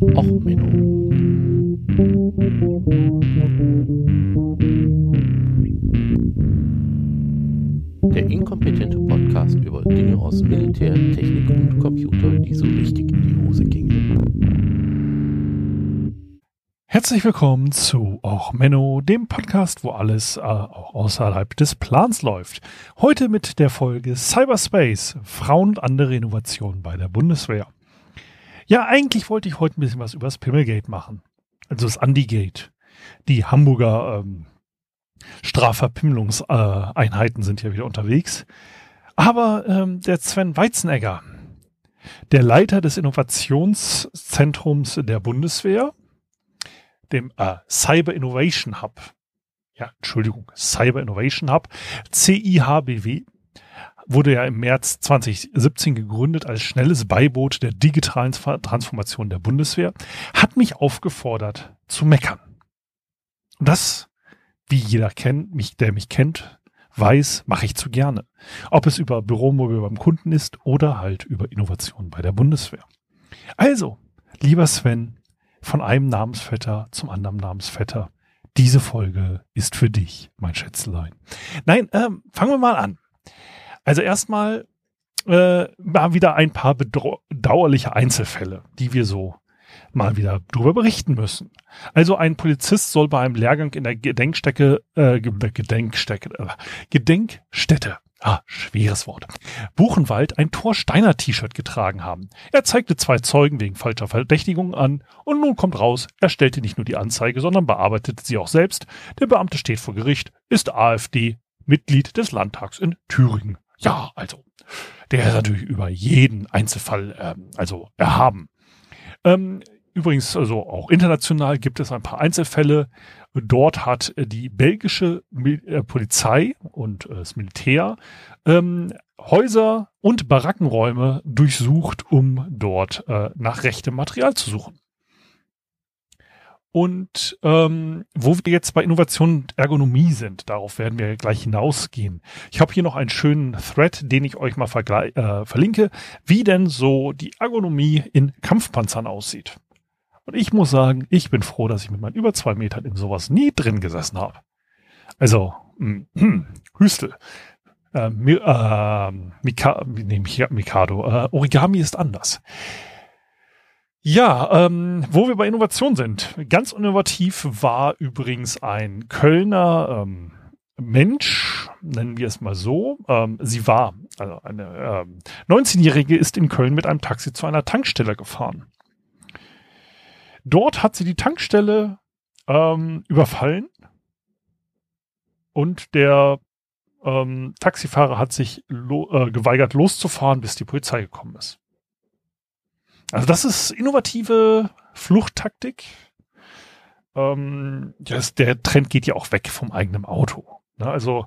Och, Menno. Der inkompetente Podcast über Dinge aus Militär, Technik und Computer, die so richtig in die Hose gingen. Herzlich willkommen zu Och Menno, dem Podcast, wo alles äh, auch außerhalb des Plans läuft. Heute mit der Folge Cyberspace, Frauen und andere Innovationen bei der Bundeswehr. Ja, eigentlich wollte ich heute ein bisschen was über das Pimmelgate machen. Also das Andigate. Die Hamburger ähm, Strafverpimmelungseinheiten sind hier wieder unterwegs. Aber ähm, der Sven Weizenegger, der Leiter des Innovationszentrums der Bundeswehr, dem äh, Cyber Innovation Hub, ja, Entschuldigung, Cyber Innovation Hub, CIHBW, wurde ja im März 2017 gegründet als schnelles Beiboot der digitalen Transformation der Bundeswehr, hat mich aufgefordert zu meckern. Das, wie jeder kennt, mich, der mich kennt, weiß, mache ich zu gerne. Ob es über Büromobil beim Kunden ist oder halt über Innovationen bei der Bundeswehr. Also, lieber Sven, von einem Namensvetter zum anderen Namensvetter. Diese Folge ist für dich, mein Schätzelein. Nein, ähm, fangen wir mal an. Also erstmal äh, mal wieder ein paar bedauerliche Einzelfälle, die wir so mal wieder darüber berichten müssen. Also ein Polizist soll bei einem Lehrgang in der Gedenkstätte, äh, Gedenkstätte, äh, Gedenkstätte ah, schweres Wort, Buchenwald ein Thorsteiner T-Shirt getragen haben. Er zeigte zwei Zeugen wegen falscher Verdächtigung an und nun kommt raus, er stellte nicht nur die Anzeige, sondern bearbeitete sie auch selbst. Der Beamte steht vor Gericht, ist AfD, Mitglied des Landtags in Thüringen. Ja, also, der ist natürlich über jeden Einzelfall ähm, also erhaben. Ähm, übrigens, also auch international gibt es ein paar Einzelfälle. Dort hat die belgische äh, Polizei und äh, das Militär ähm, Häuser und Barackenräume durchsucht, um dort äh, nach rechtem Material zu suchen. Und ähm, wo wir jetzt bei Innovation und Ergonomie sind, darauf werden wir gleich hinausgehen. Ich habe hier noch einen schönen Thread, den ich euch mal äh, verlinke, wie denn so die Ergonomie in Kampfpanzern aussieht. Und ich muss sagen, ich bin froh, dass ich mit meinen über zwei Metern in sowas nie drin gesessen habe. Also, mh, hm, Hüstel. Äh, äh, Mika, nee, Mikado. Äh, Origami ist anders. Ja, ähm, wo wir bei Innovation sind. Ganz innovativ war übrigens ein Kölner ähm, Mensch, nennen wir es mal so. Ähm, sie war, also eine ähm, 19-Jährige ist in Köln mit einem Taxi zu einer Tankstelle gefahren. Dort hat sie die Tankstelle ähm, überfallen und der ähm, Taxifahrer hat sich lo äh, geweigert loszufahren, bis die Polizei gekommen ist. Also das ist innovative Fluchttaktik. Ähm, das, der Trend geht ja auch weg vom eigenen Auto. Ne? Also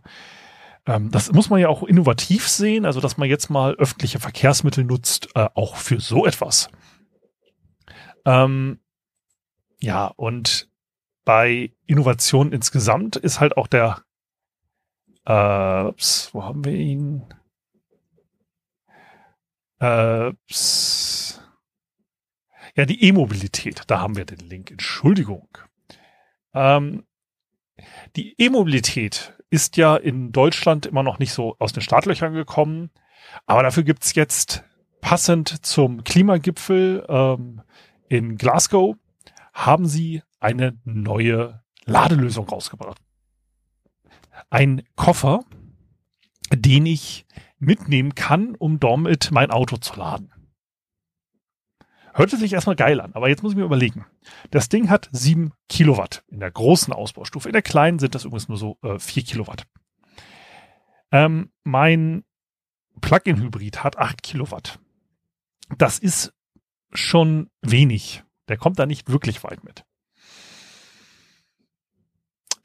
ähm, das muss man ja auch innovativ sehen, also dass man jetzt mal öffentliche Verkehrsmittel nutzt, äh, auch für so etwas. Ähm, ja, und bei Innovation insgesamt ist halt auch der, äh, ups, wo haben wir ihn? Äh, ups, ja, die E-Mobilität, da haben wir den Link, Entschuldigung. Ähm, die E-Mobilität ist ja in Deutschland immer noch nicht so aus den Startlöchern gekommen, aber dafür gibt's jetzt passend zum Klimagipfel ähm, in Glasgow haben sie eine neue Ladelösung rausgebracht. Ein Koffer, den ich mitnehmen kann, um damit mein Auto zu laden. Hörte sich erstmal geil an, aber jetzt muss ich mir überlegen. Das Ding hat sieben Kilowatt in der großen Ausbaustufe. In der kleinen sind das übrigens nur so äh, 4 Kilowatt. Ähm, mein Plug-in-Hybrid hat acht Kilowatt. Das ist schon wenig der kommt da nicht wirklich weit mit.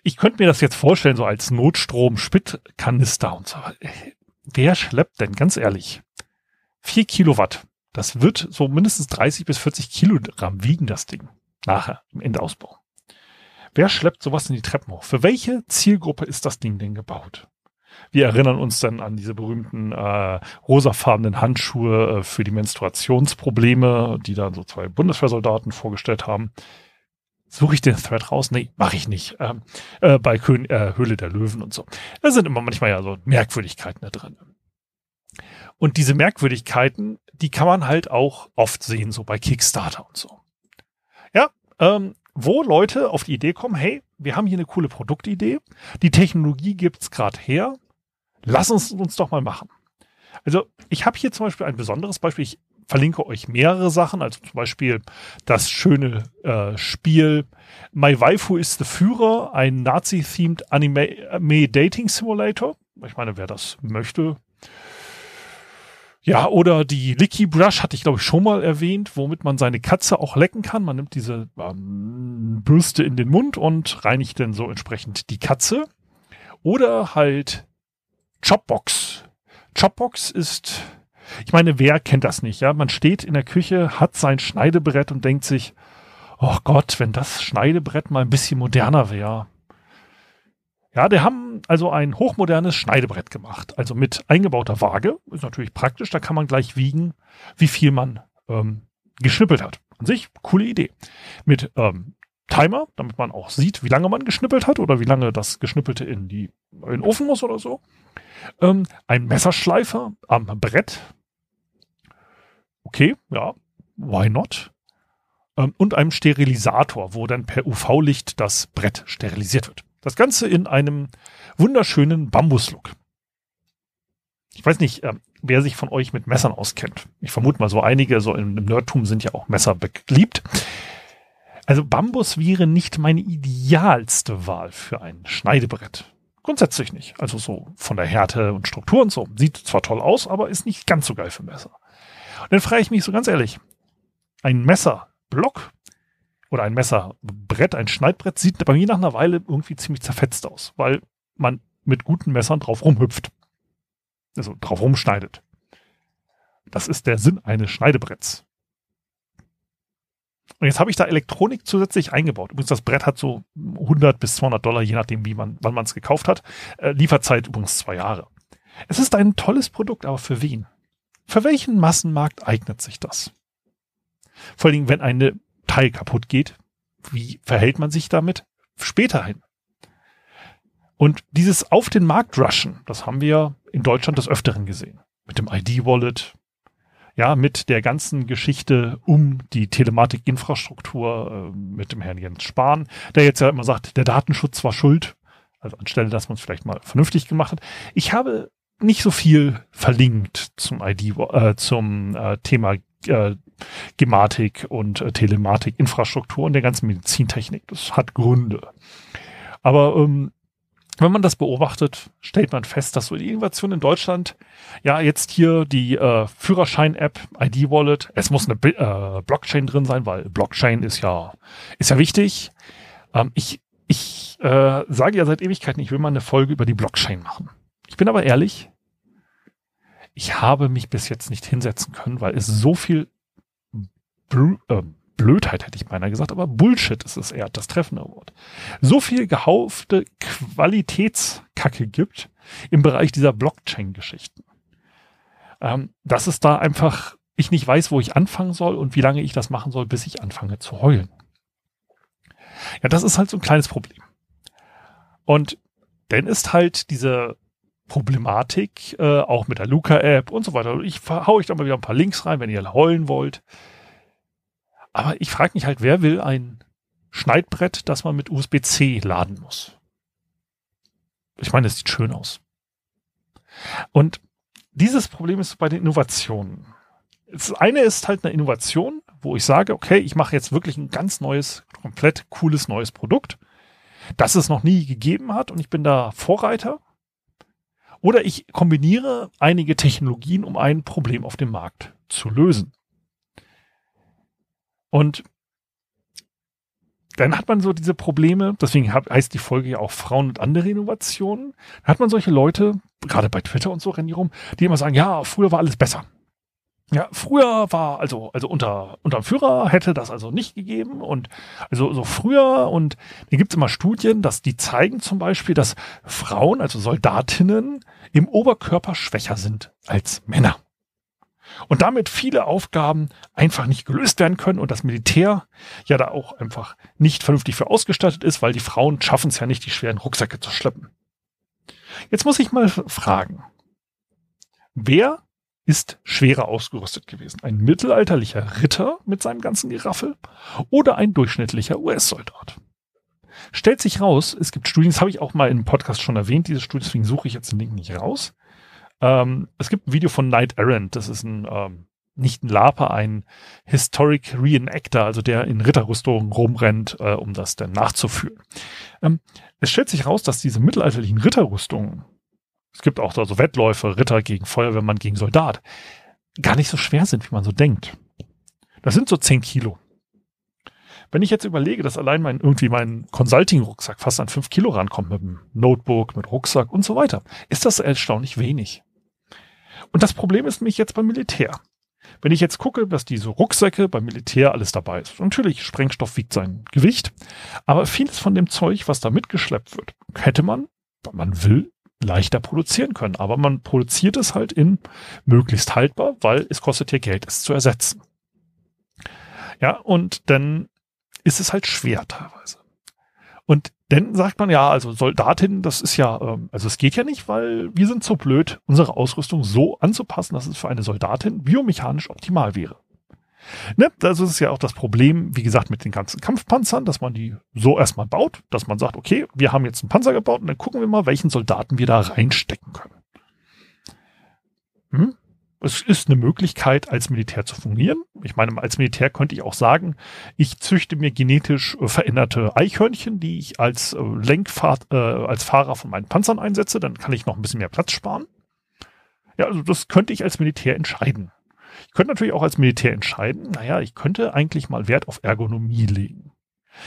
Ich könnte mir das jetzt vorstellen, so als Notstrom-Spittkanister und so. Wer schleppt denn, ganz ehrlich? Vier Kilowatt. Das wird so mindestens 30 bis 40 Kilogramm wiegen, das Ding. Nachher, im Endausbau. Wer schleppt sowas in die Treppen hoch? Für welche Zielgruppe ist das Ding denn gebaut? Wir erinnern uns dann an diese berühmten äh, rosafarbenen Handschuhe äh, für die Menstruationsprobleme, die dann so zwei Bundeswehrsoldaten vorgestellt haben. Suche ich den Thread raus? Nee, mache ich nicht. Ähm, äh, bei Kön äh, Höhle der Löwen und so. Da sind immer manchmal ja so Merkwürdigkeiten da drin. Und diese Merkwürdigkeiten, die kann man halt auch oft sehen, so bei Kickstarter und so. Ja, ähm, wo Leute auf die Idee kommen, hey, wir haben hier eine coole Produktidee, die Technologie gibt's gerade her, lass uns uns doch mal machen. Also ich habe hier zum Beispiel ein besonderes Beispiel. Ich verlinke euch mehrere Sachen, also zum Beispiel das schöne äh, Spiel My Waifu is the Führer, ein Nazi-themed Anime-Dating Simulator. Ich meine, wer das möchte. Ja, oder die Licky Brush hatte ich, glaube ich, schon mal erwähnt, womit man seine Katze auch lecken kann. Man nimmt diese ähm, Bürste in den Mund und reinigt dann so entsprechend die Katze. Oder halt Chopbox. Chopbox ist ich meine, wer kennt das nicht? Ja, man steht in der Küche, hat sein Schneidebrett und denkt sich, oh Gott, wenn das Schneidebrett mal ein bisschen moderner wäre. Ja, die haben also ein hochmodernes Schneidebrett gemacht, also mit eingebauter Waage. Ist natürlich praktisch, da kann man gleich wiegen, wie viel man ähm, geschnippelt hat. An sich, coole Idee. Mit ähm, Timer, damit man auch sieht, wie lange man geschnippelt hat oder wie lange das Geschnippelte in, die, in den Ofen muss oder so. Ähm, ein Messerschleifer am Brett, okay, ja, why not? Ähm, und einem Sterilisator, wo dann per UV-Licht das Brett sterilisiert wird. Das Ganze in einem wunderschönen Bambuslook. Ich weiß nicht, äh, wer sich von euch mit Messern auskennt. Ich vermute mal so einige, so im, im Nerdtum sind ja auch Messer beliebt. Also Bambus wäre nicht meine idealste Wahl für ein Schneidebrett. Grundsätzlich nicht. Also so von der Härte und Struktur und so. Sieht zwar toll aus, aber ist nicht ganz so geil für Messer. Und dann frage ich mich so ganz ehrlich, ein Messerblock oder ein Messerbrett, ein Schneidbrett sieht bei mir nach einer Weile irgendwie ziemlich zerfetzt aus, weil man mit guten Messern drauf rumhüpft. Also drauf rumschneidet. Das ist der Sinn eines Schneidebretts. Und jetzt habe ich da Elektronik zusätzlich eingebaut. Übrigens, das Brett hat so 100 bis 200 Dollar, je nachdem, wie man, wann man es gekauft hat. Äh, Lieferzeit übrigens zwei Jahre. Es ist ein tolles Produkt, aber für wen? Für welchen Massenmarkt eignet sich das? Vor allen Dingen, wenn eine Teil kaputt geht, wie verhält man sich damit später hin? Und dieses auf den Markt rushen, das haben wir in Deutschland des Öfteren gesehen. Mit dem ID-Wallet, ja, mit der ganzen Geschichte um die Telematikinfrastruktur, äh, mit dem Herrn Jens Spahn, der jetzt ja immer sagt, der Datenschutz war schuld. Also anstelle, dass man es vielleicht mal vernünftig gemacht hat. Ich habe nicht so viel verlinkt zum ID, äh, zum äh, Thema äh, Gematik und äh, Telematik, Infrastruktur und der ganzen Medizintechnik. Das hat Gründe. Aber ähm, wenn man das beobachtet, stellt man fest, dass so die Innovation in Deutschland, ja, jetzt hier die äh, Führerschein-App, ID-Wallet, es muss eine äh, Blockchain drin sein, weil Blockchain ist ja, ist ja wichtig. Ähm, ich ich äh, sage ja seit Ewigkeiten, ich will mal eine Folge über die Blockchain machen. Ich bin aber ehrlich, ich habe mich bis jetzt nicht hinsetzen können, weil es so viel Bl äh, Blödheit, hätte ich beinahe gesagt, aber Bullshit ist es eher das treffende Wort. So viel gehaufte Qualitätskacke gibt im Bereich dieser Blockchain-Geschichten, ähm, dass es da einfach, ich nicht weiß, wo ich anfangen soll und wie lange ich das machen soll, bis ich anfange zu heulen. Ja, das ist halt so ein kleines Problem. Und dann ist halt diese Problematik, äh, auch mit der Luca-App und so weiter. Ich hau euch da mal wieder ein paar Links rein, wenn ihr heulen wollt. Aber ich frage mich halt, wer will ein Schneidbrett, das man mit USB-C laden muss? Ich meine, es sieht schön aus. Und dieses Problem ist bei den Innovationen. Das eine ist halt eine Innovation, wo ich sage, okay, ich mache jetzt wirklich ein ganz neues, komplett cooles neues Produkt, das es noch nie gegeben hat und ich bin da Vorreiter oder ich kombiniere einige Technologien, um ein Problem auf dem Markt zu lösen. Und dann hat man so diese Probleme, deswegen heißt die Folge ja auch Frauen und andere Innovationen. Dann hat man solche Leute, gerade bei Twitter und so rennen die rum, die immer sagen, ja, früher war alles besser. Ja, früher war, also, also unter, unterm Führer hätte das also nicht gegeben und also so früher und da gibt es immer Studien, dass die zeigen zum Beispiel, dass Frauen, also Soldatinnen, im Oberkörper schwächer sind als Männer. Und damit viele Aufgaben einfach nicht gelöst werden können und das Militär ja da auch einfach nicht vernünftig für ausgestattet ist, weil die Frauen schaffen es ja nicht, die schweren Rucksäcke zu schleppen. Jetzt muss ich mal fragen, wer ist schwerer ausgerüstet gewesen. Ein mittelalterlicher Ritter mit seinem ganzen Geraffel oder ein durchschnittlicher US-Soldat. Stellt sich raus, es gibt Studien, das habe ich auch mal im Podcast schon erwähnt, diese Studien, deswegen suche ich jetzt den Link nicht raus. Ähm, es gibt ein Video von Knight Errant, das ist ein, ähm, nicht ein Laper, ein Historic Reenactor, also der in Ritterrüstungen rumrennt, äh, um das dann nachzuführen. Ähm, es stellt sich raus, dass diese mittelalterlichen Ritterrüstungen es gibt auch so Wettläufe, Ritter gegen Feuerwehrmann gegen Soldat, gar nicht so schwer sind, wie man so denkt. Das sind so 10 Kilo. Wenn ich jetzt überlege, dass allein mein, irgendwie mein Consulting-Rucksack fast an 5 Kilo rankommt mit dem Notebook, mit Rucksack und so weiter, ist das erstaunlich wenig. Und das Problem ist mich jetzt beim Militär. Wenn ich jetzt gucke, was diese Rucksäcke beim Militär alles dabei ist. Natürlich, Sprengstoff wiegt sein Gewicht, aber vieles von dem Zeug, was da mitgeschleppt wird, hätte man, wenn man will, leichter produzieren können. Aber man produziert es halt in möglichst haltbar, weil es kostet ja Geld, es zu ersetzen. Ja, und dann ist es halt schwer teilweise. Und dann sagt man ja, also Soldatinnen, das ist ja, ähm, also es geht ja nicht, weil wir sind so blöd, unsere Ausrüstung so anzupassen, dass es für eine Soldatin biomechanisch optimal wäre. Ne? Das ist ja auch das Problem, wie gesagt, mit den ganzen Kampfpanzern, dass man die so erstmal baut, dass man sagt, okay, wir haben jetzt einen Panzer gebaut und dann gucken wir mal, welchen Soldaten wir da reinstecken können. Hm? Es ist eine Möglichkeit, als Militär zu fungieren. Ich meine, als Militär könnte ich auch sagen, ich züchte mir genetisch äh, veränderte Eichhörnchen, die ich als äh, Lenkfahrt, äh, als Fahrer von meinen Panzern einsetze. Dann kann ich noch ein bisschen mehr Platz sparen. Ja, also das könnte ich als Militär entscheiden. Könnte natürlich auch als Militär entscheiden, naja, ich könnte eigentlich mal Wert auf Ergonomie legen.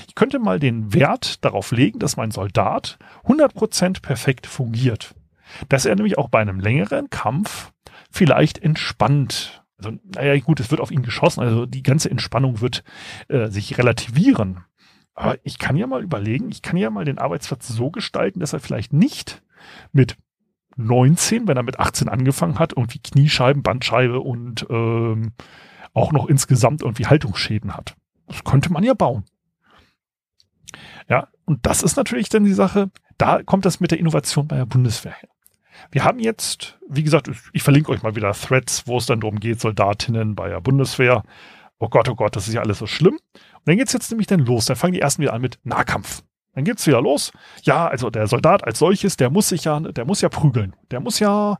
Ich könnte mal den Wert darauf legen, dass mein Soldat 100% perfekt fungiert. Dass er nämlich auch bei einem längeren Kampf vielleicht entspannt. Also, naja, gut, es wird auf ihn geschossen, also die ganze Entspannung wird äh, sich relativieren. Aber ich kann ja mal überlegen, ich kann ja mal den Arbeitsplatz so gestalten, dass er vielleicht nicht mit 19, wenn er mit 18 angefangen hat, irgendwie Kniescheiben, Bandscheibe und ähm, auch noch insgesamt irgendwie Haltungsschäden hat. Das könnte man ja bauen. Ja, und das ist natürlich dann die Sache, da kommt das mit der Innovation bei der Bundeswehr her. Wir haben jetzt, wie gesagt, ich verlinke euch mal wieder Threads, wo es dann darum geht, Soldatinnen bei der Bundeswehr. Oh Gott, oh Gott, das ist ja alles so schlimm. Und dann geht's jetzt nämlich dann los. Dann fangen die ersten wieder an mit Nahkampf. Dann geht's wieder los. Ja, also der Soldat als solches, der muss sich ja, der muss ja prügeln. Der muss ja,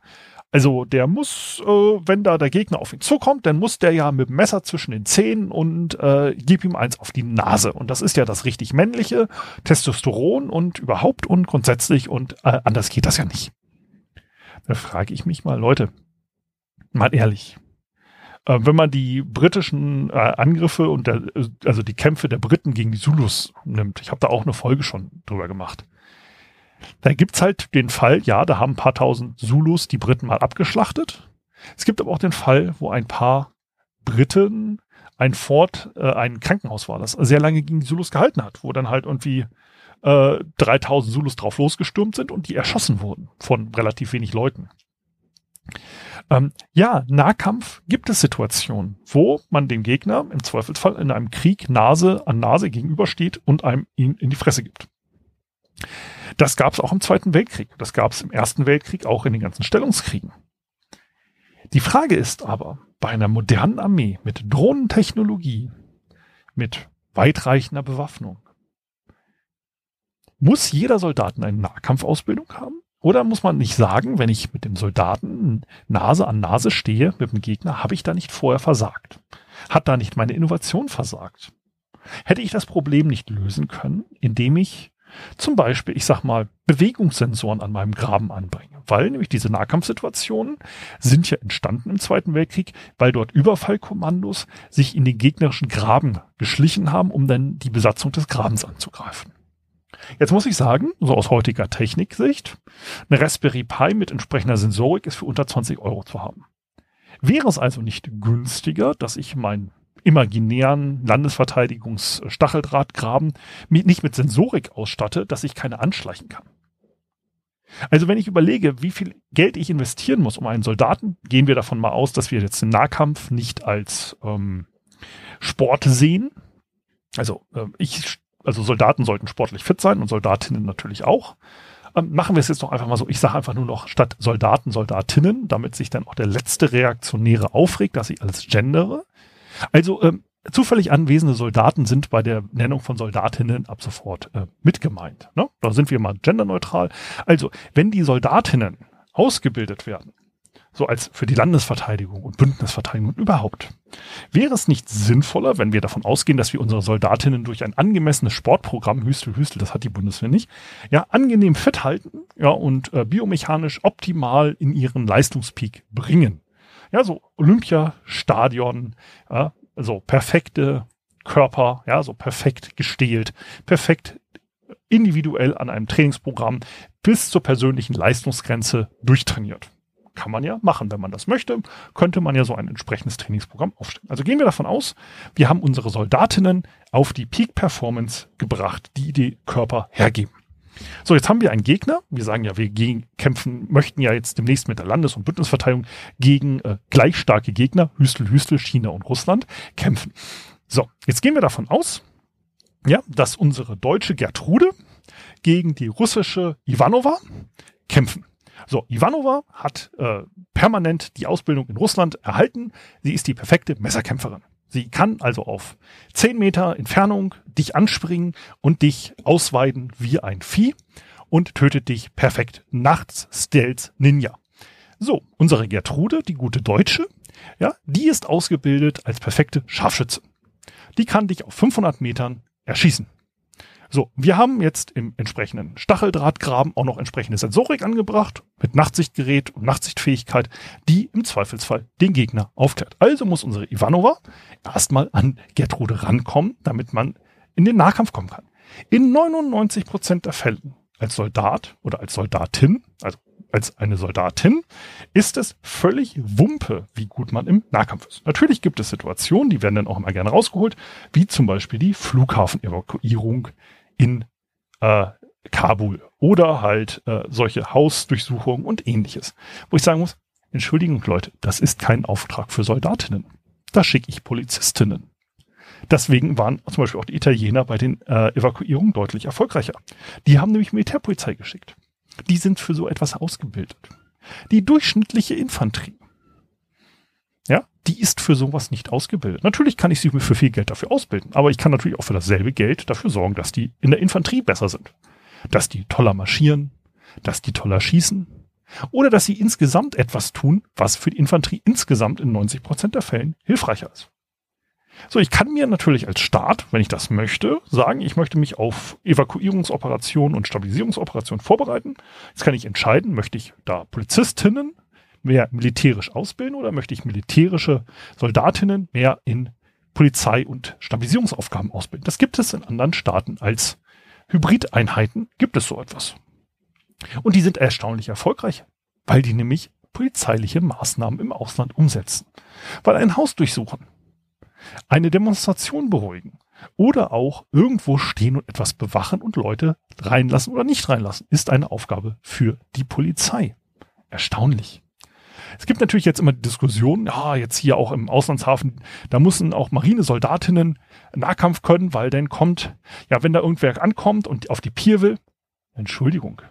also der muss, äh, wenn da der Gegner auf ihn zukommt, dann muss der ja mit dem Messer zwischen den Zähnen und äh, gib ihm eins auf die Nase. Und das ist ja das richtig männliche Testosteron und überhaupt und grundsätzlich und äh, anders geht das ja nicht. Da frage ich mich mal, Leute, mal ehrlich, äh, wenn man die britischen äh, Angriffe und der, also die Kämpfe der Briten gegen die Zulus nimmt, ich habe da auch eine Folge schon drüber gemacht. Da gibt's halt den Fall, ja, da haben ein paar tausend Zulus die Briten mal abgeschlachtet. Es gibt aber auch den Fall, wo ein paar Briten ein Fort, äh, ein Krankenhaus war, das sehr lange gegen die Zulus gehalten hat, wo dann halt irgendwie äh, 3000 Zulus drauf losgestürmt sind und die erschossen wurden von relativ wenig Leuten. Ähm, ja, Nahkampf gibt es Situationen, wo man dem Gegner im Zweifelsfall in einem Krieg Nase an Nase gegenübersteht und einem ihn in die Fresse gibt. Das gab es auch im Zweiten Weltkrieg. Das gab es im Ersten Weltkrieg auch in den ganzen Stellungskriegen. Die Frage ist aber, bei einer modernen Armee mit Drohnentechnologie, mit weitreichender Bewaffnung, muss jeder Soldat eine Nahkampfausbildung haben? Oder muss man nicht sagen, wenn ich mit dem Soldaten Nase an Nase stehe mit dem Gegner, habe ich da nicht vorher versagt? Hat da nicht meine Innovation versagt? Hätte ich das Problem nicht lösen können, indem ich zum Beispiel, ich sag mal, Bewegungssensoren an meinem Graben anbringe? Weil nämlich diese Nahkampfsituationen sind ja entstanden im Zweiten Weltkrieg, weil dort Überfallkommandos sich in den gegnerischen Graben geschlichen haben, um dann die Besatzung des Grabens anzugreifen. Jetzt muss ich sagen, so aus heutiger Techniksicht, eine Raspberry Pi mit entsprechender Sensorik ist für unter 20 Euro zu haben. Wäre es also nicht günstiger, dass ich meinen imaginären Landesverteidigungsstacheldrahtgraben nicht mit Sensorik ausstatte, dass ich keine anschleichen kann? Also wenn ich überlege, wie viel Geld ich investieren muss, um einen Soldaten, gehen wir davon mal aus, dass wir jetzt den Nahkampf nicht als ähm, Sport sehen. Also äh, ich, also Soldaten sollten sportlich fit sein und Soldatinnen natürlich auch. Ähm, machen wir es jetzt noch einfach mal so. Ich sage einfach nur noch statt Soldaten, Soldatinnen, damit sich dann auch der letzte Reaktionäre aufregt, dass ich alles gendere. Also ähm, zufällig anwesende Soldaten sind bei der Nennung von Soldatinnen ab sofort äh, mit gemeint. Ne? Da sind wir mal genderneutral. Also, wenn die Soldatinnen ausgebildet werden, so als für die Landesverteidigung und Bündnisverteidigung überhaupt, wäre es nicht sinnvoller, wenn wir davon ausgehen, dass wir unsere Soldatinnen durch ein angemessenes Sportprogramm, Hüstel, Hüstel, das hat die Bundeswehr nicht, ja, angenehm fit halten, ja, und äh, biomechanisch optimal in ihren Leistungspeak bringen. Ja, so Olympiastadion, ja, so perfekte Körper, ja, so perfekt gestählt, perfekt individuell an einem Trainingsprogramm bis zur persönlichen Leistungsgrenze durchtrainiert. Kann man ja machen, wenn man das möchte, könnte man ja so ein entsprechendes Trainingsprogramm aufstellen. Also gehen wir davon aus, wir haben unsere Soldatinnen auf die Peak Performance gebracht, die die Körper hergeben. So, jetzt haben wir einen Gegner. Wir sagen ja, wir gegen, kämpfen, möchten ja jetzt demnächst mit der Landes- und Bündnisverteidigung gegen äh, gleich starke Gegner, Hüstel, Hüstel, China und Russland, kämpfen. So, jetzt gehen wir davon aus, ja, dass unsere deutsche Gertrude gegen die russische Ivanova kämpfen. So, Ivanova hat äh, permanent die Ausbildung in Russland erhalten. Sie ist die perfekte Messerkämpferin. Sie kann also auf 10 Meter Entfernung dich anspringen und dich ausweiden wie ein Vieh und tötet dich perfekt. Nachts Stealth Ninja. So, unsere Gertrude, die gute Deutsche, ja, die ist ausgebildet als perfekte Scharfschütze. Die kann dich auf 500 Metern erschießen. So, wir haben jetzt im entsprechenden Stacheldrahtgraben auch noch entsprechende Sensorik angebracht mit Nachtsichtgerät und Nachtsichtfähigkeit, die im Zweifelsfall den Gegner aufklärt. Also muss unsere Ivanova erstmal an Gertrude rankommen, damit man in den Nahkampf kommen kann. In 99 Prozent der Fällen als Soldat oder als Soldatin, also als eine Soldatin, ist es völlig Wumpe, wie gut man im Nahkampf ist. Natürlich gibt es Situationen, die werden dann auch immer gerne rausgeholt, wie zum Beispiel die Flughafenevakuierung in äh, Kabul oder halt äh, solche Hausdurchsuchungen und ähnliches. Wo ich sagen muss, Entschuldigung Leute, das ist kein Auftrag für Soldatinnen. Da schicke ich Polizistinnen. Deswegen waren zum Beispiel auch die Italiener bei den äh, Evakuierungen deutlich erfolgreicher. Die haben nämlich Militärpolizei geschickt. Die sind für so etwas ausgebildet. Die durchschnittliche Infanterie die ist für sowas nicht ausgebildet. Natürlich kann ich sie für viel Geld dafür ausbilden, aber ich kann natürlich auch für dasselbe Geld dafür sorgen, dass die in der Infanterie besser sind. Dass die toller marschieren, dass die toller schießen oder dass sie insgesamt etwas tun, was für die Infanterie insgesamt in 90 Prozent der Fällen hilfreicher ist. So, ich kann mir natürlich als Staat, wenn ich das möchte, sagen, ich möchte mich auf Evakuierungsoperationen und Stabilisierungsoperationen vorbereiten. Jetzt kann ich entscheiden, möchte ich da Polizistinnen mehr militärisch ausbilden oder möchte ich militärische Soldatinnen mehr in Polizei- und Stabilisierungsaufgaben ausbilden? Das gibt es in anderen Staaten als Hybrideinheiten, gibt es so etwas. Und die sind erstaunlich erfolgreich, weil die nämlich polizeiliche Maßnahmen im Ausland umsetzen. Weil ein Haus durchsuchen, eine Demonstration beruhigen oder auch irgendwo stehen und etwas bewachen und Leute reinlassen oder nicht reinlassen, ist eine Aufgabe für die Polizei. Erstaunlich. Es gibt natürlich jetzt immer Diskussionen, ja, jetzt hier auch im Auslandshafen, da müssen auch Marinesoldatinnen Nahkampf können, weil dann kommt, ja, wenn da irgendwer ankommt und auf die Pier will, Entschuldigung.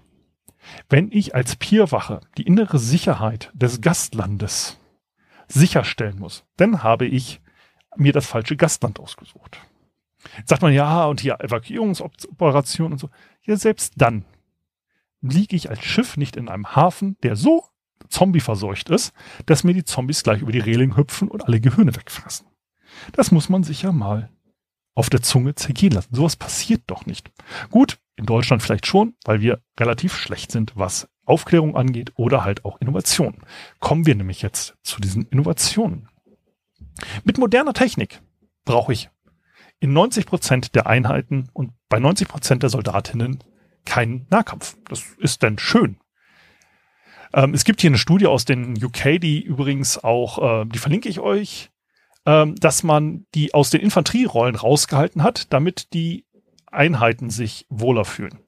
Wenn ich als Pierwache die innere Sicherheit des Gastlandes sicherstellen muss, dann habe ich mir das falsche Gastland ausgesucht. Jetzt sagt man, ja, und hier Evakuierungsoperationen und so. Ja, selbst dann liege ich als Schiff nicht in einem Hafen, der so Zombie verseucht ist, dass mir die Zombies gleich über die Reling hüpfen und alle Gehirne wegfressen. Das muss man sich ja mal auf der Zunge zergehen lassen. Sowas passiert doch nicht. Gut, in Deutschland vielleicht schon, weil wir relativ schlecht sind, was Aufklärung angeht oder halt auch Innovation. Kommen wir nämlich jetzt zu diesen Innovationen. Mit moderner Technik brauche ich in 90 Prozent der Einheiten und bei 90 Prozent der Soldatinnen keinen Nahkampf. Das ist denn schön. Ähm, es gibt hier eine Studie aus den UK, die übrigens auch, äh, die verlinke ich euch, ähm, dass man die aus den Infanterierollen rausgehalten hat, damit die Einheiten sich wohler fühlen.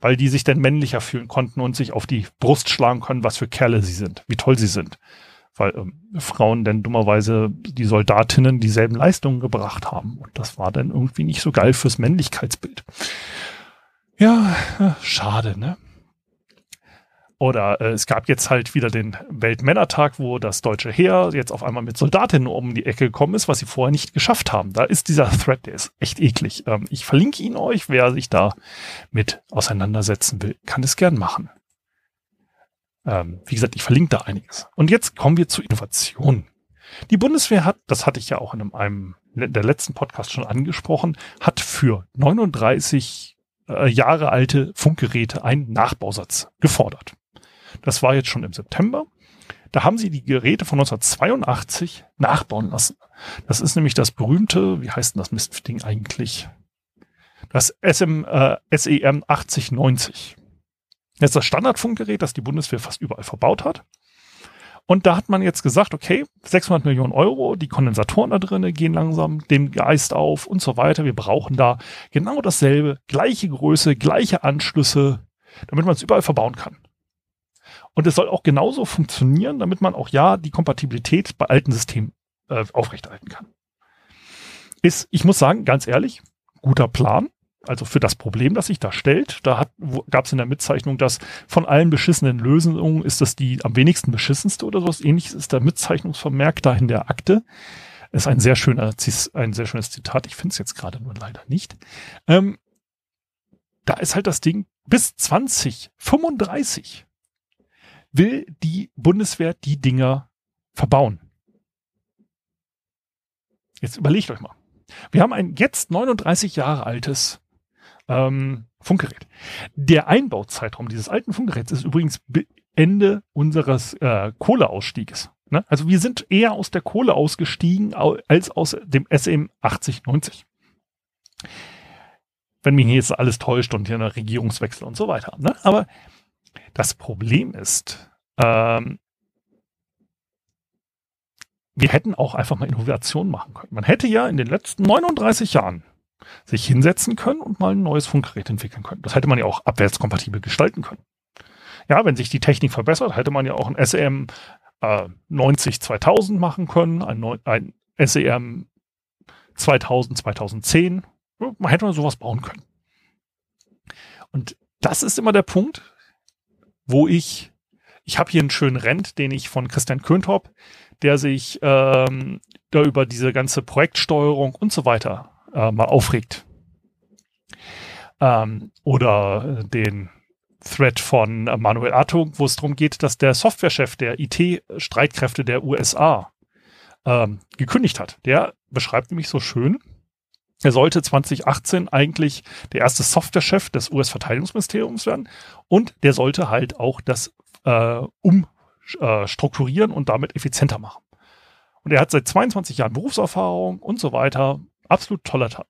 Weil die sich dann männlicher fühlen konnten und sich auf die Brust schlagen können, was für Kerle sie sind, wie toll sie sind. Weil ähm, Frauen denn dummerweise die Soldatinnen dieselben Leistungen gebracht haben. Und das war dann irgendwie nicht so geil fürs Männlichkeitsbild. Ja, äh, schade, ne? Oder äh, es gab jetzt halt wieder den Weltmännertag, wo das deutsche Heer jetzt auf einmal mit Soldatinnen um die Ecke gekommen ist, was sie vorher nicht geschafft haben. Da ist dieser Thread, der ist echt eklig. Ähm, ich verlinke ihn euch, wer sich da mit auseinandersetzen will, kann es gern machen. Ähm, wie gesagt, ich verlinke da einiges. Und jetzt kommen wir zu Innovation. Die Bundeswehr hat, das hatte ich ja auch in einem, einem der letzten Podcast schon angesprochen, hat für 39 äh, Jahre alte Funkgeräte einen Nachbausatz gefordert. Das war jetzt schon im September. Da haben sie die Geräte von 1982 nachbauen lassen. Das ist nämlich das berühmte, wie heißt denn das Mistding eigentlich? Das SM, äh, SEM 8090. Das ist das Standardfunkgerät, das die Bundeswehr fast überall verbaut hat. Und da hat man jetzt gesagt, okay, 600 Millionen Euro, die Kondensatoren da drinnen gehen langsam dem Geist auf und so weiter. Wir brauchen da genau dasselbe, gleiche Größe, gleiche Anschlüsse, damit man es überall verbauen kann. Und es soll auch genauso funktionieren, damit man auch ja die Kompatibilität bei alten Systemen äh, aufrechterhalten kann. Ist, ich muss sagen, ganz ehrlich, guter Plan. Also für das Problem, das sich da stellt, da gab es in der Mitzeichnung, dass von allen beschissenen Lösungen ist das die am wenigsten beschissenste oder sowas ähnliches ist der Mitzeichnungsvermerk da in der Akte. Ist ein sehr schöner, ein sehr schönes Zitat. Ich finde es jetzt gerade nur leider nicht. Ähm, da ist halt das Ding bis 2035 will die Bundeswehr die Dinger verbauen. Jetzt überlegt euch mal. Wir haben ein jetzt 39 Jahre altes ähm, Funkgerät. Der Einbauzeitraum dieses alten Funkgeräts ist übrigens Ende unseres äh, Kohleausstieges. Ne? Also wir sind eher aus der Kohle ausgestiegen als aus dem SM 8090. Wenn mich hier jetzt alles täuscht und hier eine Regierungswechsel und so weiter. Ne? Aber das Problem ist, ähm, wir hätten auch einfach mal Innovationen machen können. Man hätte ja in den letzten 39 Jahren sich hinsetzen können und mal ein neues Funkgerät entwickeln können. Das hätte man ja auch abwärtskompatibel gestalten können. Ja, wenn sich die Technik verbessert, hätte man ja auch ein SEM äh, 90 2000 machen können, ein, ein SEM 2000 2010. Man hätte mal sowas bauen können. Und das ist immer der Punkt, wo ich, ich habe hier einen schönen Rent, den ich von Christian Köntop, der sich ähm, da über diese ganze Projektsteuerung und so weiter äh, mal aufregt. Ähm, oder den Thread von Manuel Artung, wo es darum geht, dass der Softwarechef der IT-Streitkräfte der USA ähm, gekündigt hat. Der beschreibt nämlich so schön, er sollte 2018 eigentlich der erste Softwarechef des US-Verteidigungsministeriums werden und der sollte halt auch das äh, umstrukturieren äh, und damit effizienter machen. Und er hat seit 22 Jahren Berufserfahrung und so weiter absolut toller Teil.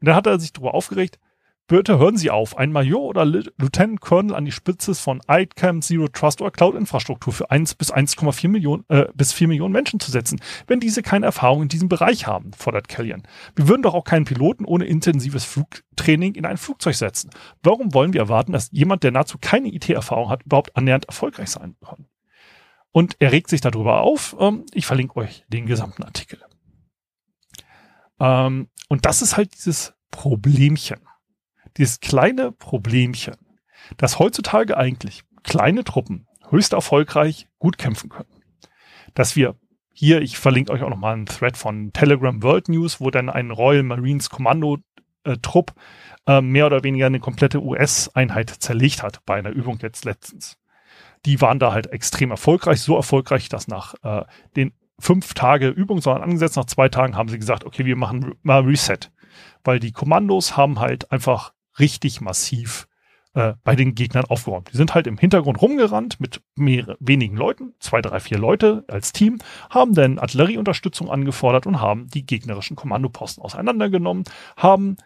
Und dann hat er sich darüber aufgeregt, Bitte hören Sie auf, ein Major oder Lieutenant Colonel an die Spitze von ICAM, Zero Trust oder Cloud-Infrastruktur für 1 bis 1,4 Millionen, äh, bis 4 Millionen Menschen zu setzen, wenn diese keine Erfahrung in diesem Bereich haben, fordert Kellyan. Wir würden doch auch keinen Piloten ohne intensives Flugtraining in ein Flugzeug setzen. Warum wollen wir erwarten, dass jemand, der nahezu keine IT-Erfahrung hat, überhaupt annähernd erfolgreich sein kann? Und er regt sich darüber auf. Ähm, ich verlinke euch den gesamten Artikel. Ähm, und das ist halt dieses Problemchen. Dieses kleine Problemchen, dass heutzutage eigentlich kleine Truppen höchst erfolgreich gut kämpfen können. Dass wir hier, ich verlinke euch auch nochmal einen Thread von Telegram World News, wo dann ein Royal Marines Kommando äh, äh, mehr oder weniger eine komplette US-Einheit zerlegt hat bei einer Übung jetzt letztens. Die waren da halt extrem erfolgreich, so erfolgreich, dass nach äh, den fünf Tage Übung, sondern angesetzt. Nach zwei Tagen haben sie gesagt, okay, wir machen mal Reset. Weil die Kommandos haben halt einfach richtig massiv äh, bei den Gegnern aufgeräumt. Die sind halt im Hintergrund rumgerannt mit mehr, wenigen Leuten, zwei, drei, vier Leute als Team, haben dann Artillerieunterstützung angefordert und haben die gegnerischen Kommandoposten auseinandergenommen, haben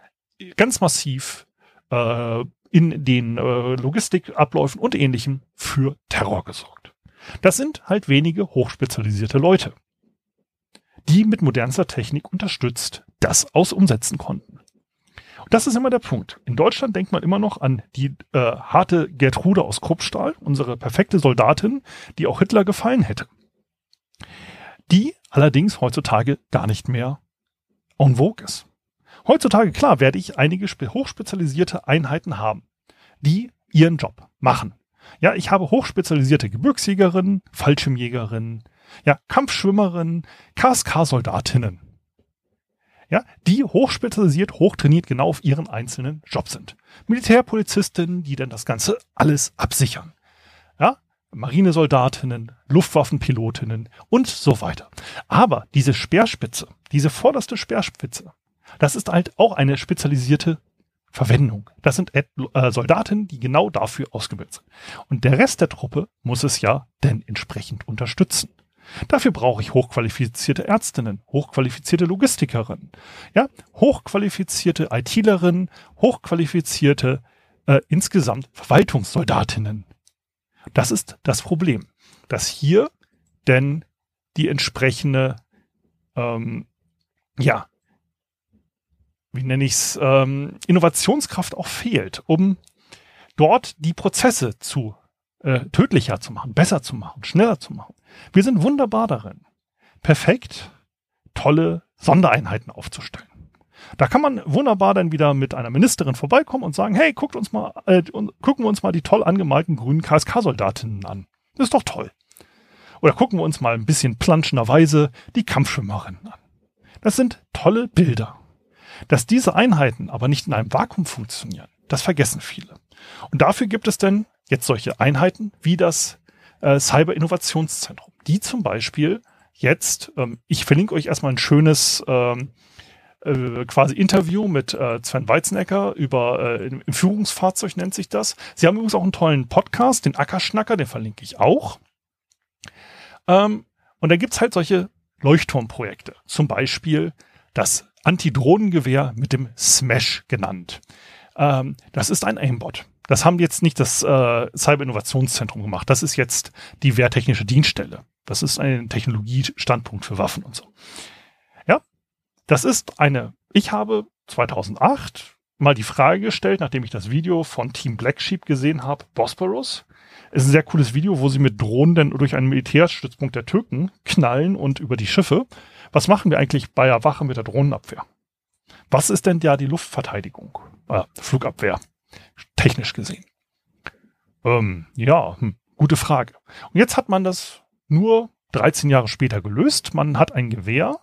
ganz massiv äh, in den äh, Logistikabläufen und ähnlichem für Terror gesorgt. Das sind halt wenige hochspezialisierte Leute, die mit modernster Technik unterstützt das aus umsetzen konnten. Das ist immer der Punkt. In Deutschland denkt man immer noch an die äh, harte Gertrude aus Kruppstahl, unsere perfekte Soldatin, die auch Hitler gefallen hätte. Die allerdings heutzutage gar nicht mehr en vogue ist. Heutzutage, klar, werde ich einige hochspezialisierte Einheiten haben, die ihren Job machen. Ja, ich habe hochspezialisierte Gebirgsjägerinnen, Fallschirmjägerinnen, ja, Kampfschwimmerinnen, KSK-Soldatinnen. Ja, die hochspezialisiert, hochtrainiert genau auf ihren einzelnen Job sind. Militärpolizistinnen, die dann das Ganze alles absichern. Ja, Marinesoldatinnen, Luftwaffenpilotinnen und so weiter. Aber diese Speerspitze, diese vorderste Speerspitze, das ist halt auch eine spezialisierte Verwendung. Das sind äh, Soldaten, die genau dafür ausgebildet sind. Und der Rest der Truppe muss es ja denn entsprechend unterstützen. Dafür brauche ich hochqualifizierte Ärztinnen, hochqualifizierte Logistikerinnen, ja, hochqualifizierte ITlerinnen, hochqualifizierte äh, insgesamt Verwaltungssoldatinnen. Das ist das Problem, dass hier denn die entsprechende ähm, ja, wie nenne ich es, ähm, Innovationskraft auch fehlt, um dort die Prozesse zu äh, tödlicher zu machen, besser zu machen, schneller zu machen. Wir sind wunderbar darin, perfekt tolle Sondereinheiten aufzustellen. Da kann man wunderbar dann wieder mit einer Ministerin vorbeikommen und sagen, hey, guckt uns mal, äh, gucken wir uns mal die toll angemalten grünen KSK-Soldatinnen an. Das ist doch toll. Oder gucken wir uns mal ein bisschen planschenderweise die Kampfschwimmerinnen an. Das sind tolle Bilder. Dass diese Einheiten aber nicht in einem Vakuum funktionieren, das vergessen viele. Und dafür gibt es denn jetzt solche Einheiten wie das äh, Cyber Innovationszentrum, die zum Beispiel jetzt, ähm, ich verlinke euch erstmal ein schönes ähm, äh, quasi Interview mit äh, Sven Weizenecker über äh, im Führungsfahrzeug nennt sich das. Sie haben übrigens auch einen tollen Podcast, den Ackerschnacker, den verlinke ich auch. Ähm, und da gibt's halt solche Leuchtturmprojekte. Zum Beispiel das Antidrohnengewehr mit dem Smash genannt. Ähm, das ist ein Aimbot. Das haben jetzt nicht das äh, Cyber-Innovationszentrum gemacht. Das ist jetzt die Wehrtechnische Dienststelle. Das ist ein Technologiestandpunkt für Waffen und so. Ja, das ist eine, ich habe 2008 mal die Frage gestellt, nachdem ich das Video von Team Black Sheep gesehen habe, Bosporus. Ist ein sehr cooles Video, wo sie mit Drohnen dann durch einen Militärstützpunkt der Türken knallen und über die Schiffe. Was machen wir eigentlich bei der Wache mit der Drohnenabwehr? Was ist denn ja die Luftverteidigung? Äh, Flugabwehr, technisch gesehen. Ähm, ja, hm, gute Frage. Und jetzt hat man das nur 13 Jahre später gelöst. Man hat ein Gewehr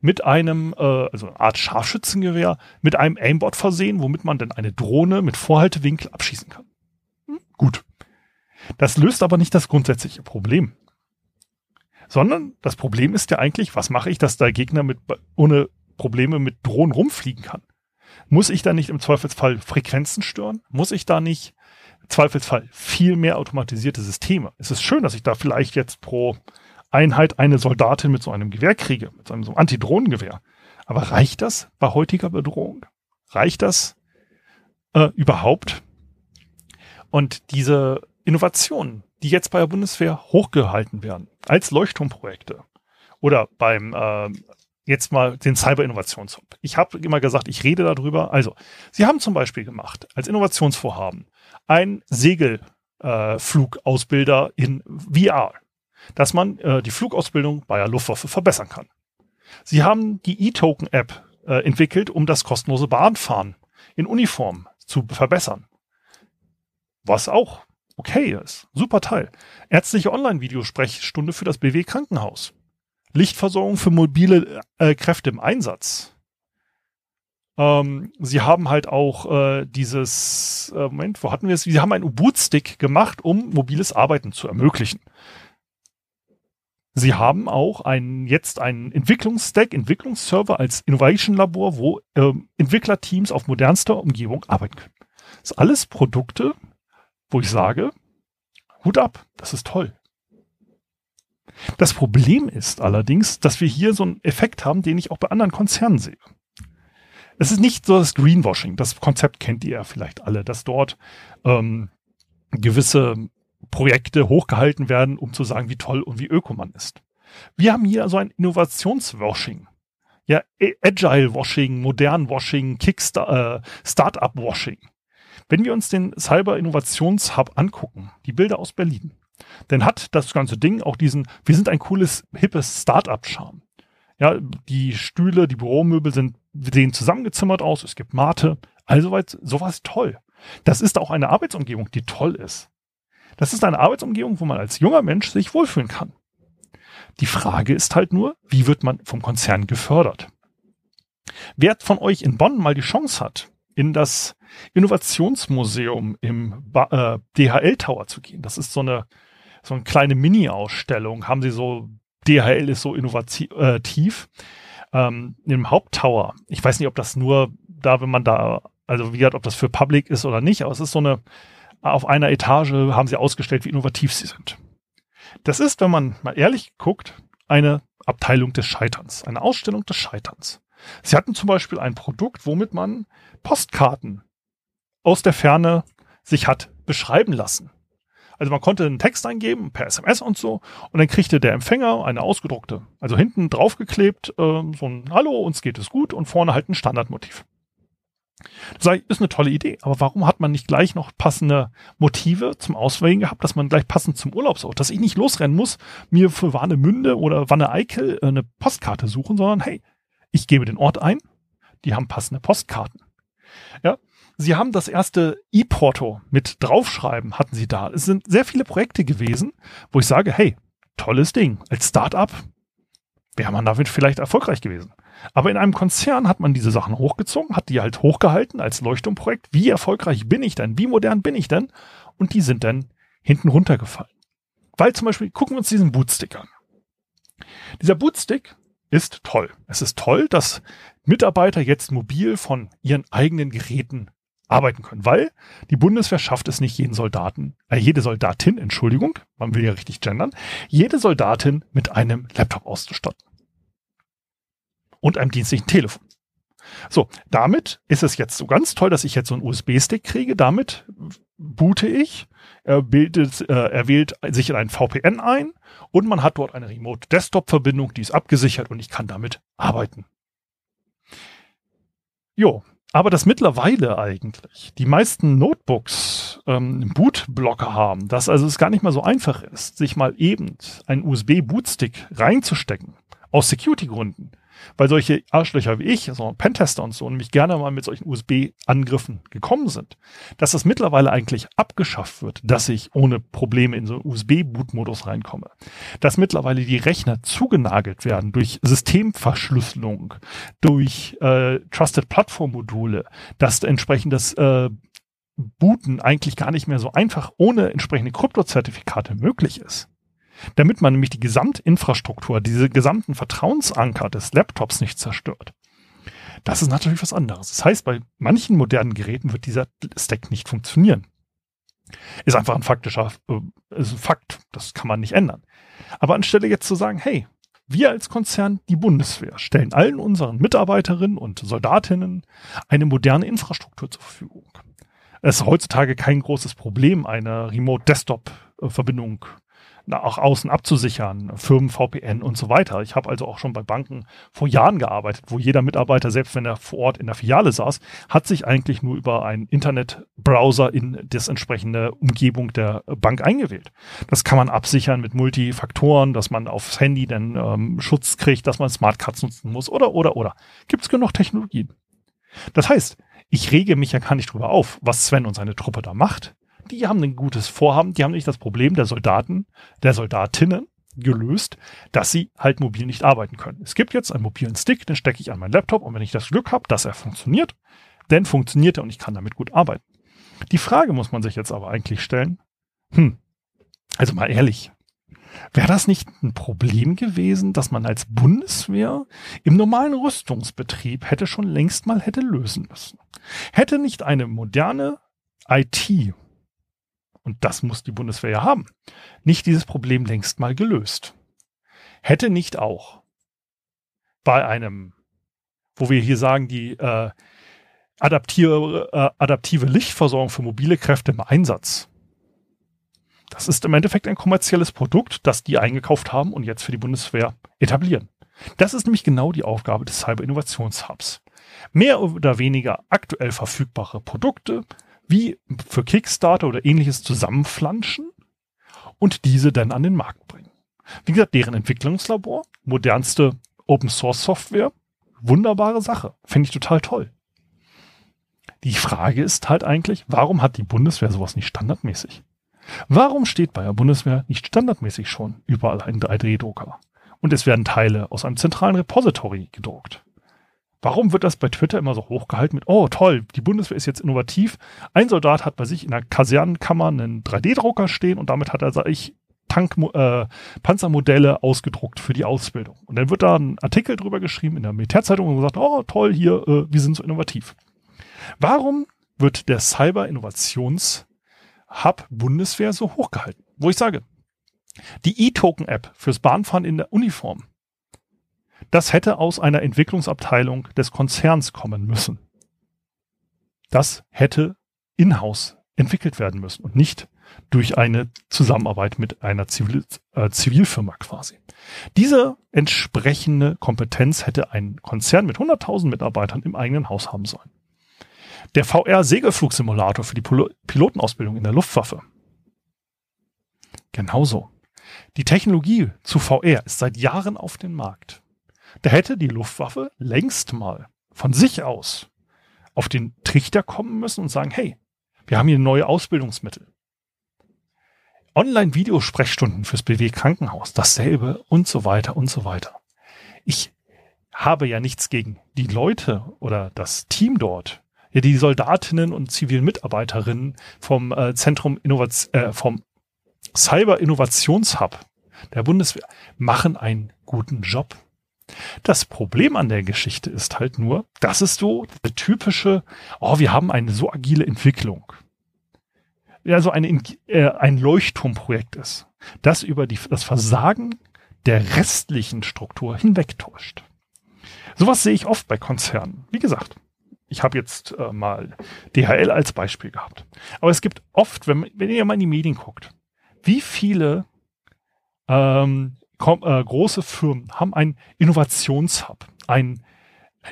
mit einem, äh, also eine Art Scharfschützengewehr, mit einem Aimbot versehen, womit man dann eine Drohne mit Vorhaltewinkel abschießen kann. Hm, gut. Das löst aber nicht das grundsätzliche Problem. Sondern das Problem ist ja eigentlich, was mache ich, dass der Gegner mit, ohne Probleme mit Drohnen rumfliegen kann? Muss ich da nicht im Zweifelsfall Frequenzen stören? Muss ich da nicht im Zweifelsfall viel mehr automatisierte Systeme? Es ist schön, dass ich da vielleicht jetzt pro Einheit eine Soldatin mit so einem Gewehr kriege, mit so einem so Antidrohnengewehr. Aber reicht das bei heutiger Bedrohung? Reicht das äh, überhaupt? Und diese Innovationen, die jetzt bei der Bundeswehr hochgehalten werden, als Leuchtturmprojekte oder beim äh, jetzt mal den Cyber-Innovationshub. Ich habe immer gesagt, ich rede darüber. Also, Sie haben zum Beispiel gemacht als Innovationsvorhaben ein Segelflugausbilder äh, in VR, dass man äh, die Flugausbildung bei der Luftwaffe verbessern kann. Sie haben die E-Token-App äh, entwickelt, um das kostenlose Bahnfahren in Uniform zu verbessern. Was auch okay ist. Super Teil. Ärztliche Online-Videosprechstunde für das BW Krankenhaus. Lichtversorgung für mobile äh, Kräfte im Einsatz. Ähm, sie haben halt auch äh, dieses, äh, Moment, wo hatten wir es? Sie haben einen U-Boot-Stick gemacht, um mobiles Arbeiten zu ermöglichen. Sie haben auch einen, jetzt einen Entwicklungsstack, Entwicklungsserver als Innovation-Labor, wo ähm, Entwicklerteams auf modernster Umgebung arbeiten können. Das sind alles Produkte, wo ich sage, Hut ab, das ist toll. Das Problem ist allerdings, dass wir hier so einen Effekt haben, den ich auch bei anderen Konzernen sehe. Es ist nicht so das Greenwashing, das Konzept kennt ihr ja vielleicht alle, dass dort ähm, gewisse Projekte hochgehalten werden, um zu sagen, wie toll und wie öko man ist. Wir haben hier also ein Innovationswashing. Ja, Agile Washing, modern Washing, Kickstarter, äh. Wenn wir uns den Cyber Innovationshub angucken, die Bilder aus Berlin, dann hat das ganze Ding auch diesen, wir sind ein cooles, hippes Startup-Charme. Ja, die Stühle, die Büromöbel sind, sehen zusammengezimmert aus, es gibt Mate, also weit, sowas toll. Das ist auch eine Arbeitsumgebung, die toll ist. Das ist eine Arbeitsumgebung, wo man als junger Mensch sich wohlfühlen kann. Die Frage ist halt nur, wie wird man vom Konzern gefördert? Wer von euch in Bonn mal die Chance hat, in das Innovationsmuseum im ba äh, DHL Tower zu gehen, das ist so eine, so eine kleine Mini-Ausstellung, haben sie so, DHL ist so innovativ, äh, ähm, im Haupttower. Ich weiß nicht, ob das nur da, wenn man da, also wie gesagt, ob das für Public ist oder nicht, aber es ist so eine, auf einer Etage haben sie ausgestellt, wie innovativ sie sind. Das ist, wenn man mal ehrlich guckt, eine Abteilung des Scheiterns, eine Ausstellung des Scheiterns. Sie hatten zum Beispiel ein Produkt, womit man Postkarten aus der Ferne sich hat beschreiben lassen. Also man konnte einen Text eingeben per SMS und so und dann kriegte der Empfänger eine ausgedruckte, also hinten draufgeklebt, äh, so ein Hallo, uns geht es gut und vorne halt ein Standardmotiv. Das ist eine tolle Idee, aber warum hat man nicht gleich noch passende Motive zum Auswählen gehabt, dass man gleich passend zum Urlaubsort, dass ich nicht losrennen muss, mir für Warnemünde oder Wanne Eickel äh, eine Postkarte suchen, sondern hey, ich gebe den Ort ein, die haben passende Postkarten. Ja, sie haben das erste E-Porto mit draufschreiben, hatten sie da. Es sind sehr viele Projekte gewesen, wo ich sage, hey, tolles Ding. Als Startup wäre man damit vielleicht erfolgreich gewesen. Aber in einem Konzern hat man diese Sachen hochgezogen, hat die halt hochgehalten als Leuchtturmprojekt. Wie erfolgreich bin ich denn? Wie modern bin ich denn? Und die sind dann hinten runtergefallen. Weil zum Beispiel, gucken wir uns diesen Bootstick an. Dieser Bootstick ist toll. Es ist toll, dass Mitarbeiter jetzt mobil von ihren eigenen Geräten arbeiten können, weil die Bundeswehr schafft es nicht, jeden Soldaten, äh, jede Soldatin, Entschuldigung, man will ja richtig gendern, jede Soldatin mit einem Laptop auszustatten und einem dienstlichen Telefon. So, damit ist es jetzt so ganz toll, dass ich jetzt so einen USB-Stick kriege. Damit boote ich. Er, bildet, äh, er wählt sich in ein VPN ein und man hat dort eine Remote-Desktop-Verbindung, die ist abgesichert und ich kann damit arbeiten. Jo, aber dass mittlerweile eigentlich die meisten Notebooks ähm, Bootblocker haben, dass also es gar nicht mal so einfach ist, sich mal eben einen USB-Bootstick reinzustecken, aus Security-Gründen, weil solche Arschlöcher wie ich, so Pentester und so, nämlich gerne mal mit solchen USB-Angriffen gekommen sind, dass das mittlerweile eigentlich abgeschafft wird, dass ich ohne Probleme in so einen USB-Boot-Modus reinkomme. Dass mittlerweile die Rechner zugenagelt werden durch Systemverschlüsselung, durch äh, Trusted Platform-Module, dass entsprechend das äh, Booten eigentlich gar nicht mehr so einfach ohne entsprechende Kryptozertifikate möglich ist damit man nämlich die Gesamtinfrastruktur, diese gesamten Vertrauensanker des Laptops nicht zerstört. Das ist natürlich was anderes. Das heißt, bei manchen modernen Geräten wird dieser Stack nicht funktionieren. Ist einfach ein faktischer, äh, ist ein Fakt. Das kann man nicht ändern. Aber anstelle jetzt zu sagen, hey, wir als Konzern, die Bundeswehr, stellen allen unseren Mitarbeiterinnen und Soldatinnen eine moderne Infrastruktur zur Verfügung. Es ist heutzutage kein großes Problem, eine Remote-Desktop-Verbindung auch außen abzusichern, Firmen VPN und so weiter. Ich habe also auch schon bei Banken vor Jahren gearbeitet, wo jeder Mitarbeiter, selbst wenn er vor Ort in der Filiale saß, hat sich eigentlich nur über einen Internetbrowser in das entsprechende Umgebung der Bank eingewählt. Das kann man absichern mit Multifaktoren, dass man aufs Handy dann ähm, Schutz kriegt, dass man Smartcards nutzen muss oder oder oder. Gibt es genug Technologien. Das heißt, ich rege mich ja gar nicht drüber auf, was Sven und seine Truppe da macht die haben ein gutes Vorhaben, die haben nicht das Problem der Soldaten, der Soldatinnen gelöst, dass sie halt mobil nicht arbeiten können. Es gibt jetzt einen mobilen Stick, den stecke ich an meinen Laptop und wenn ich das Glück habe, dass er funktioniert, dann funktioniert er und ich kann damit gut arbeiten. Die Frage muss man sich jetzt aber eigentlich stellen, hm, also mal ehrlich, wäre das nicht ein Problem gewesen, dass man als Bundeswehr im normalen Rüstungsbetrieb hätte schon längst mal hätte lösen müssen? Hätte nicht eine moderne IT und das muss die Bundeswehr ja haben, nicht dieses Problem längst mal gelöst. Hätte nicht auch bei einem, wo wir hier sagen, die äh, adaptive, äh, adaptive Lichtversorgung für mobile Kräfte im Einsatz, Das ist im Endeffekt ein kommerzielles Produkt, das die eingekauft haben und jetzt für die Bundeswehr etablieren. Das ist nämlich genau die Aufgabe des Cyber Innovationshubs. Mehr oder weniger aktuell verfügbare Produkte wie für Kickstarter oder ähnliches zusammenflanschen und diese dann an den Markt bringen. Wie gesagt, deren Entwicklungslabor, modernste Open Source Software, wunderbare Sache. Finde ich total toll. Die Frage ist halt eigentlich, warum hat die Bundeswehr sowas nicht standardmäßig? Warum steht bei der Bundeswehr nicht standardmäßig schon überall ein 3D-Drucker? Und es werden Teile aus einem zentralen Repository gedruckt. Warum wird das bei Twitter immer so hochgehalten mit, oh toll, die Bundeswehr ist jetzt innovativ. Ein Soldat hat bei sich in der Kasernenkammer einen 3D-Drucker stehen und damit hat er, sag ich, Tank, äh, Panzermodelle ausgedruckt für die Ausbildung. Und dann wird da ein Artikel drüber geschrieben in der Militärzeitung und gesagt, oh toll, hier, äh, wir sind so innovativ. Warum wird der Cyber-Innovations-Hub Bundeswehr so hochgehalten? Wo ich sage, die E-Token-App fürs Bahnfahren in der Uniform, das hätte aus einer Entwicklungsabteilung des Konzerns kommen müssen. Das hätte in-house entwickelt werden müssen und nicht durch eine Zusammenarbeit mit einer Zivil äh, Zivilfirma quasi. Diese entsprechende Kompetenz hätte ein Konzern mit 100.000 Mitarbeitern im eigenen Haus haben sollen. Der VR-Segelflugsimulator für die Pil Pilotenausbildung in der Luftwaffe. Genauso. Die Technologie zu VR ist seit Jahren auf dem Markt. Da hätte die Luftwaffe längst mal von sich aus auf den Trichter kommen müssen und sagen, hey, wir haben hier neue Ausbildungsmittel. Online-Videosprechstunden fürs BW Krankenhaus, dasselbe und so weiter und so weiter. Ich habe ja nichts gegen die Leute oder das Team dort, ja, die Soldatinnen und zivilen Mitarbeiterinnen vom äh, Zentrum Innovation, äh, vom Cyber Innovationshub der Bundeswehr machen einen guten Job. Das Problem an der Geschichte ist halt nur, das ist so der typische, oh, wir haben eine so agile Entwicklung. Ja, so eine, äh, ein Leuchtturmprojekt ist, das über die, das Versagen der restlichen Struktur hinwegtäuscht. Sowas sehe ich oft bei Konzernen. Wie gesagt, ich habe jetzt äh, mal DHL als Beispiel gehabt. Aber es gibt oft, wenn, wenn ihr mal in die Medien guckt, wie viele ähm, äh, große Firmen haben ein Innovationshub, ein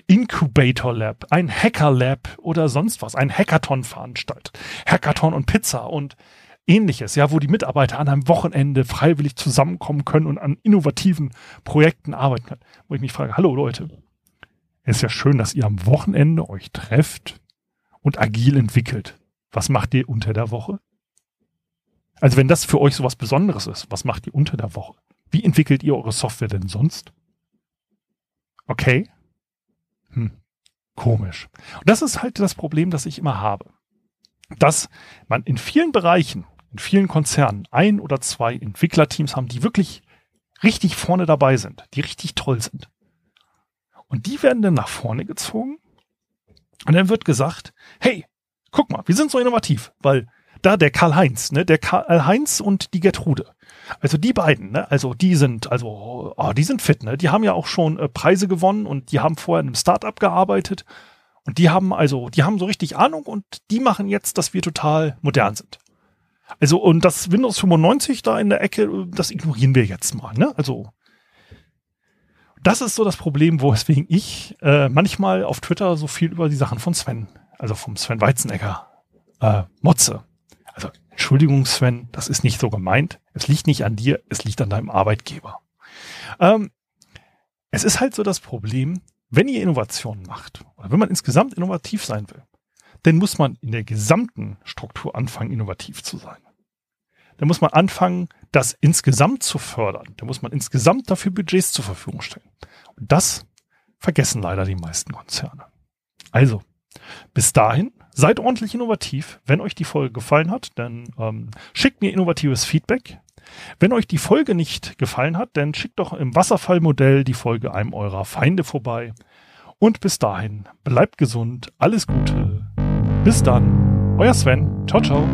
Incubator Lab, ein Hacker Lab oder sonst was, ein Hackathon veranstaltet. Hackathon und Pizza und ähnliches, ja, wo die Mitarbeiter an einem Wochenende freiwillig zusammenkommen können und an innovativen Projekten arbeiten können. Wo ich mich frage, hallo Leute, ist ja schön, dass ihr am Wochenende euch trefft und agil entwickelt. Was macht ihr unter der Woche? Also wenn das für euch so was Besonderes ist, was macht ihr unter der Woche? Wie entwickelt ihr eure Software denn sonst? Okay. Hm. Komisch. Und das ist halt das Problem, das ich immer habe. Dass man in vielen Bereichen, in vielen Konzernen ein oder zwei Entwicklerteams haben, die wirklich richtig vorne dabei sind, die richtig toll sind. Und die werden dann nach vorne gezogen und dann wird gesagt, hey, guck mal, wir sind so innovativ, weil da der Karl-Heinz, ne, der Karl-Heinz und die Gertrude. Also die beiden, ne, also die sind, also, oh, die sind fit, ne, die haben ja auch schon äh, Preise gewonnen und die haben vorher in einem Startup gearbeitet und die haben also, die haben so richtig Ahnung und die machen jetzt, dass wir total modern sind. Also, und das Windows 95 da in der Ecke, das ignorieren wir jetzt mal, ne, also, das ist so das Problem, weswegen ich äh, manchmal auf Twitter so viel über die Sachen von Sven, also vom Sven Weizenegger, äh, motze. Entschuldigung, Sven, das ist nicht so gemeint. Es liegt nicht an dir, es liegt an deinem Arbeitgeber. Ähm, es ist halt so das Problem, wenn ihr Innovationen macht oder wenn man insgesamt innovativ sein will, dann muss man in der gesamten Struktur anfangen, innovativ zu sein. Dann muss man anfangen, das insgesamt zu fördern. Da muss man insgesamt dafür Budgets zur Verfügung stellen. Und das vergessen leider die meisten Konzerne. Also, bis dahin Seid ordentlich innovativ. Wenn euch die Folge gefallen hat, dann ähm, schickt mir innovatives Feedback. Wenn euch die Folge nicht gefallen hat, dann schickt doch im Wasserfallmodell die Folge einem eurer Feinde vorbei. Und bis dahin, bleibt gesund, alles Gute. Bis dann, euer Sven. Ciao, ciao.